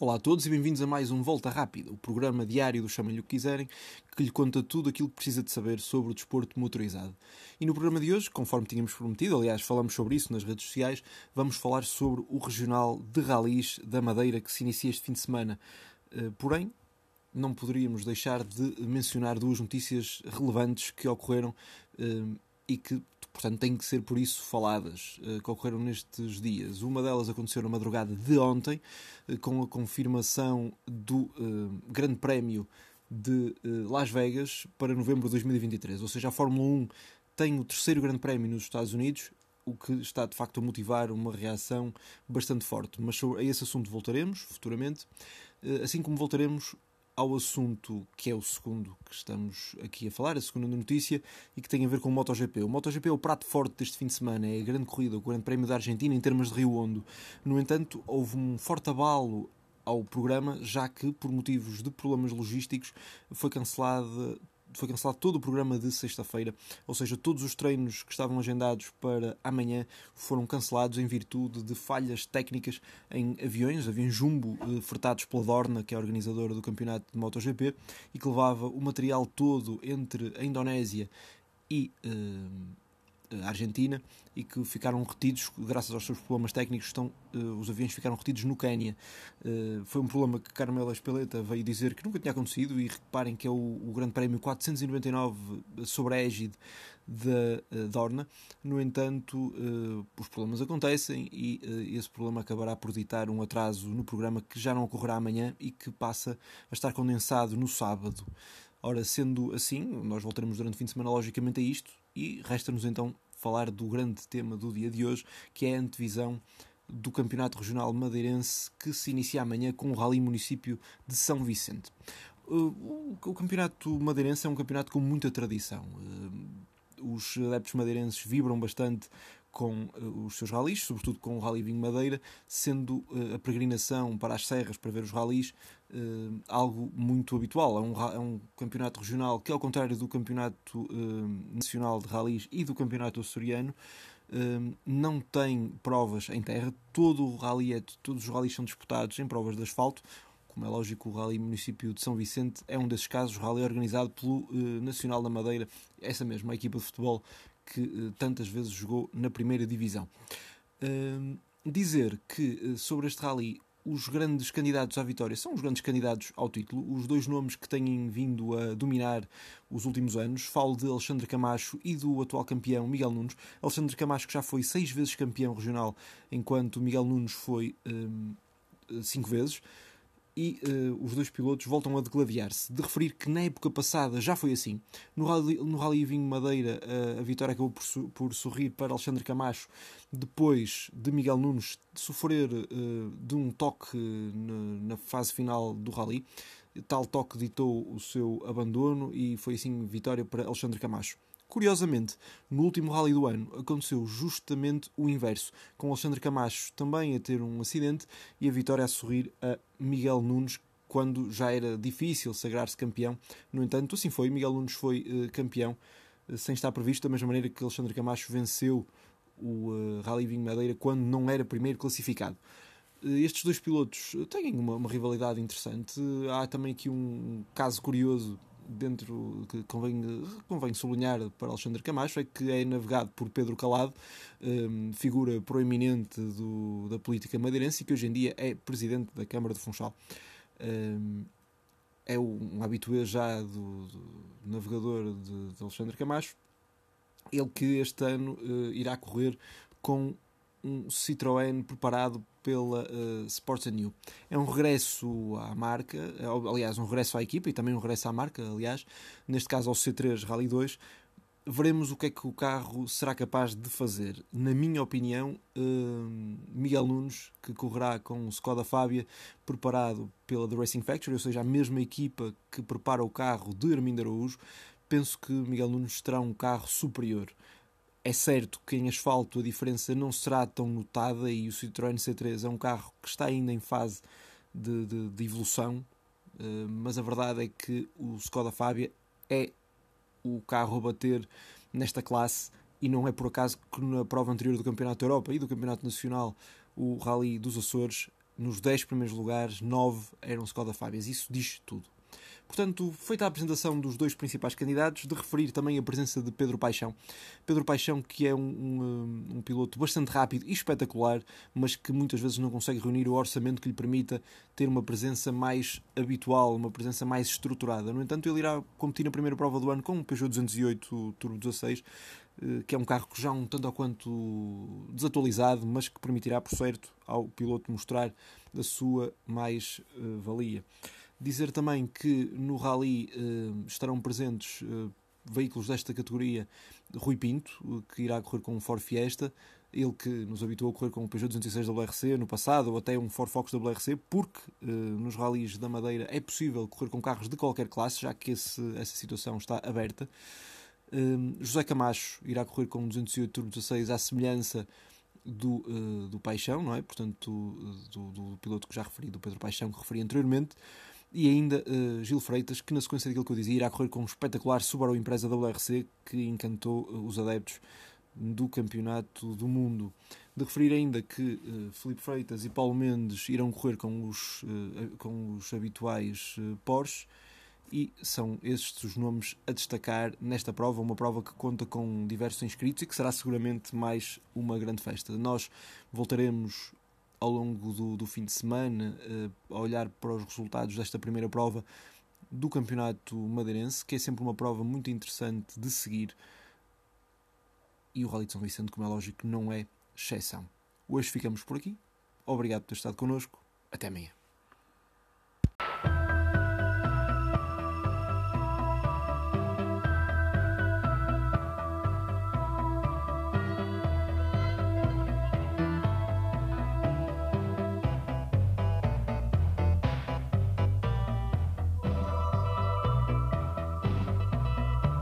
Olá a todos e bem-vindos a mais um Volta Rápida, o programa diário do Chamem-lhe o que quiserem, que lhe conta tudo aquilo que precisa de saber sobre o desporto motorizado. E no programa de hoje, conforme tínhamos prometido, aliás, falamos sobre isso nas redes sociais, vamos falar sobre o Regional de Ralis da Madeira que se inicia este fim de semana. Eh, porém, não poderíamos deixar de mencionar duas notícias relevantes que ocorreram eh, e que portanto têm que ser por isso faladas, uh, que ocorreram nestes dias. Uma delas aconteceu na madrugada de ontem, uh, com a confirmação do uh, Grande Prémio de Las Vegas para novembro de 2023. Ou seja, a Fórmula 1 tem o terceiro Grande Prémio nos Estados Unidos, o que está de facto a motivar uma reação bastante forte. Mas sobre, a esse assunto voltaremos futuramente, assim como voltaremos ao assunto que é o segundo que estamos aqui a falar, a segunda notícia, e que tem a ver com o MotoGP. O MotoGP é o prato forte deste fim de semana, é a grande corrida, o Grande Prémio da Argentina em termos de Rio Hondo. No entanto, houve um forte abalo ao programa, já que, por motivos de problemas logísticos, foi cancelada foi cancelado todo o programa de sexta-feira, ou seja, todos os treinos que estavam agendados para amanhã foram cancelados em virtude de falhas técnicas em aviões, aviões jumbo eh, fretados pela Dorna, que é a organizadora do campeonato de MotoGP, e que levava o material todo entre a Indonésia e eh, Argentina e que ficaram retidos, graças aos seus problemas técnicos, estão, uh, os aviões ficaram retidos no Quénia. Uh, foi um problema que Carmela Espeleta veio dizer que nunca tinha acontecido e reparem que é o, o Grande Prémio 499 sobre a égide da Dorna. No entanto, os problemas acontecem e esse problema acabará por ditar um atraso no programa que já não ocorrerá amanhã e que passa a estar condensado no sábado. Ora, sendo assim, nós voltaremos durante o fim de semana, logicamente, a isto, e resta-nos então falar do grande tema do dia de hoje, que é a antevisão do Campeonato Regional Madeirense que se inicia amanhã com o Rally Município de São Vicente. Uh, o Campeonato Madeirense é um campeonato com muita tradição. Uh, os adeptos madeirenses vibram bastante com uh, os seus ralis, sobretudo com o Rally Vinho Madeira, sendo uh, a peregrinação para as serras para ver os ralis uh, algo muito habitual. É um, é um, campeonato regional que, ao contrário do campeonato nacional de ralis e do campeonato açoriano, não tem provas em terra. Todo o rally é, todos os ralis são disputados em provas de asfalto. Como é lógico, o Rally Município de São Vicente é um desses casos, o rally organizado pelo Nacional da Madeira, essa mesma equipa de futebol que uh, tantas vezes jogou na primeira divisão. Uh, dizer que uh, sobre este rally os grandes candidatos à vitória são os grandes candidatos ao título, os dois nomes que têm vindo a dominar os últimos anos. Falo de Alexandre Camacho e do atual campeão Miguel Nunes. Alexandre Camacho que já foi seis vezes campeão regional, enquanto Miguel Nunes foi um, cinco vezes e uh, os dois pilotos voltam a degladiar-se. De referir que na época passada já foi assim. No Rally, no rally Vinho Madeira, uh, a vitória acabou por, por, sorrir para Alexandre Camacho, depois de Miguel Nunes sofrer uh, de um toque na, na fase final do Rally. Tal toque ditou o seu abandono e foi assim vitória para Alexandre Camacho. Curiosamente, no último rally do ano aconteceu justamente o inverso, com Alexandre Camacho também a ter um acidente e a vitória a sorrir a Miguel Nunes quando já era difícil sagrar-se campeão. No entanto, assim foi, Miguel Nunes foi uh, campeão uh, sem estar previsto, da mesma maneira que Alexandre Camacho venceu o uh, Rally Vinho Madeira quando não era primeiro classificado. Estes dois pilotos têm uma, uma rivalidade interessante. Há também aqui um caso curioso dentro que convém, convém sublinhar para Alexandre Camacho é que é navegado por Pedro Calado, um, figura proeminente do, da política madeirense e que hoje em dia é presidente da Câmara de Funchal. Um, é um habitué já do, do navegador de, de, Alexandre Camacho, ele que este ano uh, irá correr com um Citroën preparado pela uh, Sports New. É um regresso à marca, é, aliás, um regresso à equipa e também um regresso à marca, aliás, neste caso ao C3 Rally 2. Veremos o que é que o carro será capaz de fazer. Na minha opinião, uh, Miguel Nunes, que correrá com o Skoda Fábia, preparado pela The Racing Factory, ou seja, a mesma equipa que prepara o carro de Armindo Araújo, penso que Miguel Nunes terá um carro superior. É certo que em asfalto a diferença não será tão notada e o Citroën C3 é um carro que está ainda em fase de, de, de evolução, eh, mas a verdade é que o Skoda Fábia é o carro a bater nesta classe e não é por acaso que na prova anterior do Campeonato da Europa e do Campeonato Nacional o Rally dos Açores nos 10 primeiros lugares, 9 eram Skoda Fábias. Isso diz tudo. Portanto, feita a apresentação dos dois principais candidatos, de referir também a presença de Pedro Paixão. Pedro Paixão, que é um, um, um, piloto bastante rápido e espetacular, mas que muitas vezes não consegue reunir o orçamento que lhe permita ter uma presença mais habitual, uma presença mais estruturada. No entanto, ele irá competir na primeira prova do ano com um Peugeot 208 Turbo 16, eh, que é um carro já um tanto ou quanto desatualizado, mas que permitirá, por certo, ao piloto mostrar a sua mais-valia. Uh, Dizer também que no Rally uh, estarão presentes uh, veículos desta categoria Rui Pinto, que irá correr com um Ford Fiesta, ele que nos habituou a correr com o Peugeot 206 WRC no passado, ou até um Ford Focus WRC, porque uh, nos rallies da Madeira é possível correr com carros de qualquer classe, já que esse, essa situação está aberta. José Camacho irá correr com um 208 Turbo 16 à semelhança do, uh, do Paixão, não é? Portanto, do, do, do, piloto que já referi, do Pedro Paixão, que referi anteriormente. E ainda uh, Gil Freitas, que na sequência daquilo que eu dizia, irá correr com um espetacular Subaru Impreza WRC que encantou uh, os adeptos do Campeonato do Mundo. De referir ainda que uh, Felipe Freitas e Paulo Mendes irão correr com os, uh, com os habituais uh, Porsche e são estes os nomes a destacar nesta prova, uma prova que conta com diversos inscritos e que será seguramente mais uma grande festa. Nós voltaremos ao longo do, do fim de semana uh, a olhar para os resultados desta primeira prova do Campeonato Madeirense, que é sempre uma prova muito interessante de seguir. E o Rally de São Vicente, como é lógico, não é exceção. Hoje ficamos por aqui. Obrigado por ter estado connosco. Até amanhã.